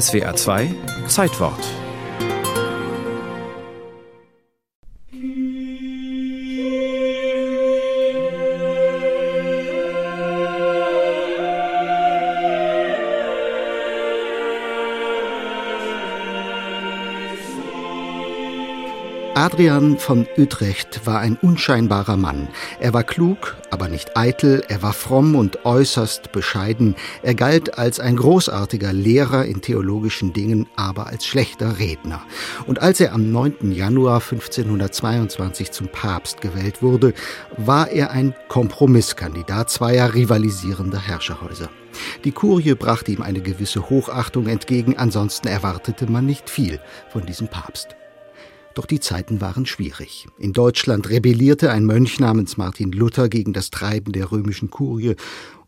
SWA 2 Zeitwort Adrian von Utrecht war ein unscheinbarer Mann. Er war klug, aber nicht eitel, er war fromm und äußerst bescheiden. Er galt als ein großartiger Lehrer in theologischen Dingen, aber als schlechter Redner. Und als er am 9. Januar 1522 zum Papst gewählt wurde, war er ein Kompromisskandidat zweier rivalisierender Herrscherhäuser. Die Kurie brachte ihm eine gewisse Hochachtung entgegen, ansonsten erwartete man nicht viel von diesem Papst. Doch die Zeiten waren schwierig. In Deutschland rebellierte ein Mönch namens Martin Luther gegen das Treiben der römischen Kurie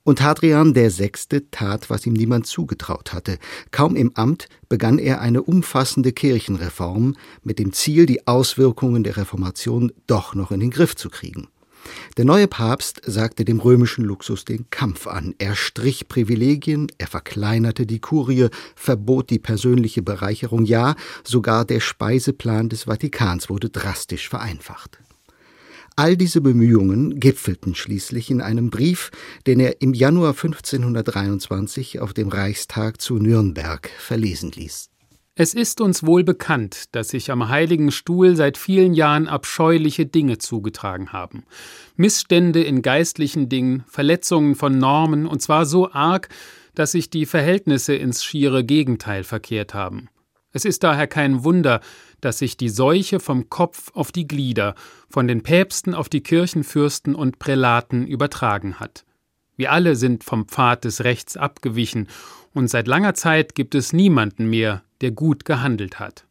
und Hadrian der Sechste tat, was ihm niemand zugetraut hatte. Kaum im Amt begann er eine umfassende Kirchenreform mit dem Ziel, die Auswirkungen der Reformation doch noch in den Griff zu kriegen. Der neue Papst sagte dem römischen Luxus den Kampf an. Er strich Privilegien, er verkleinerte die Kurie, verbot die persönliche Bereicherung, ja, sogar der Speiseplan des Vatikans wurde drastisch vereinfacht. All diese Bemühungen gipfelten schließlich in einem Brief, den er im Januar 1523 auf dem Reichstag zu Nürnberg verlesen ließ. Es ist uns wohl bekannt, dass sich am Heiligen Stuhl seit vielen Jahren abscheuliche Dinge zugetragen haben. Missstände in geistlichen Dingen, Verletzungen von Normen, und zwar so arg, dass sich die Verhältnisse ins schiere Gegenteil verkehrt haben. Es ist daher kein Wunder, dass sich die Seuche vom Kopf auf die Glieder, von den Päpsten auf die Kirchenfürsten und Prälaten übertragen hat. Wir alle sind vom Pfad des Rechts abgewichen, und seit langer Zeit gibt es niemanden mehr, der gut gehandelt hat.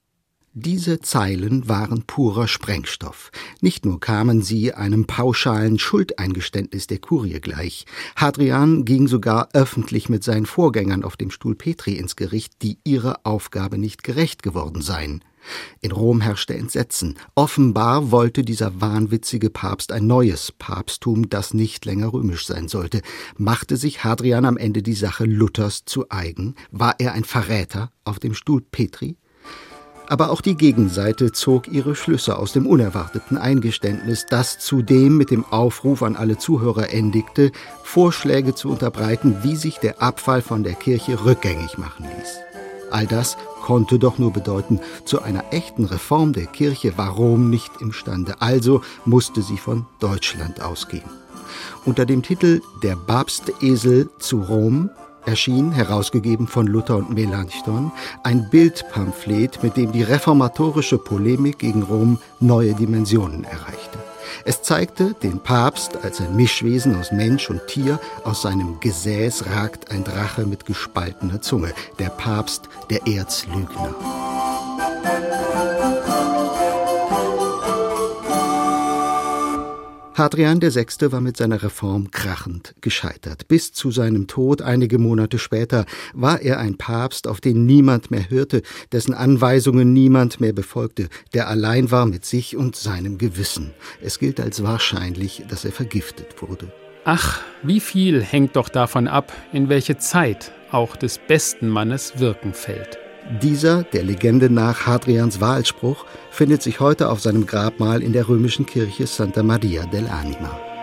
Diese Zeilen waren purer Sprengstoff. Nicht nur kamen sie einem pauschalen Schuldeingeständnis der Kurie gleich. Hadrian ging sogar öffentlich mit seinen Vorgängern auf dem Stuhl Petri ins Gericht, die ihrer Aufgabe nicht gerecht geworden seien. In Rom herrschte Entsetzen. Offenbar wollte dieser wahnwitzige Papst ein neues Papsttum, das nicht länger römisch sein sollte. Machte sich Hadrian am Ende die Sache Luthers zu eigen? War er ein Verräter auf dem Stuhl Petri? Aber auch die Gegenseite zog ihre Schlüsse aus dem unerwarteten Eingeständnis, das zudem mit dem Aufruf an alle Zuhörer endigte, Vorschläge zu unterbreiten, wie sich der Abfall von der Kirche rückgängig machen ließ. All das konnte doch nur bedeuten, zu einer echten Reform der Kirche war Rom nicht imstande, also musste sie von Deutschland ausgehen. Unter dem Titel Der Babstesel zu Rom erschien, herausgegeben von Luther und Melanchthon, ein Bildpamphlet, mit dem die reformatorische Polemik gegen Rom neue Dimensionen erreichte. Es zeigte den Papst als ein Mischwesen aus Mensch und Tier, aus seinem Gesäß ragt ein Drache mit gespaltener Zunge, der Papst, der Erzlügner. Hadrian VI. war mit seiner Reform krachend gescheitert. Bis zu seinem Tod einige Monate später war er ein Papst, auf den niemand mehr hörte, dessen Anweisungen niemand mehr befolgte, der allein war mit sich und seinem Gewissen. Es gilt als wahrscheinlich, dass er vergiftet wurde. Ach, wie viel hängt doch davon ab, in welche Zeit auch des besten Mannes Wirken fällt. Dieser, der Legende nach Hadrians Wahlspruch, findet sich heute auf seinem Grabmal in der römischen Kirche Santa Maria dell'Anima.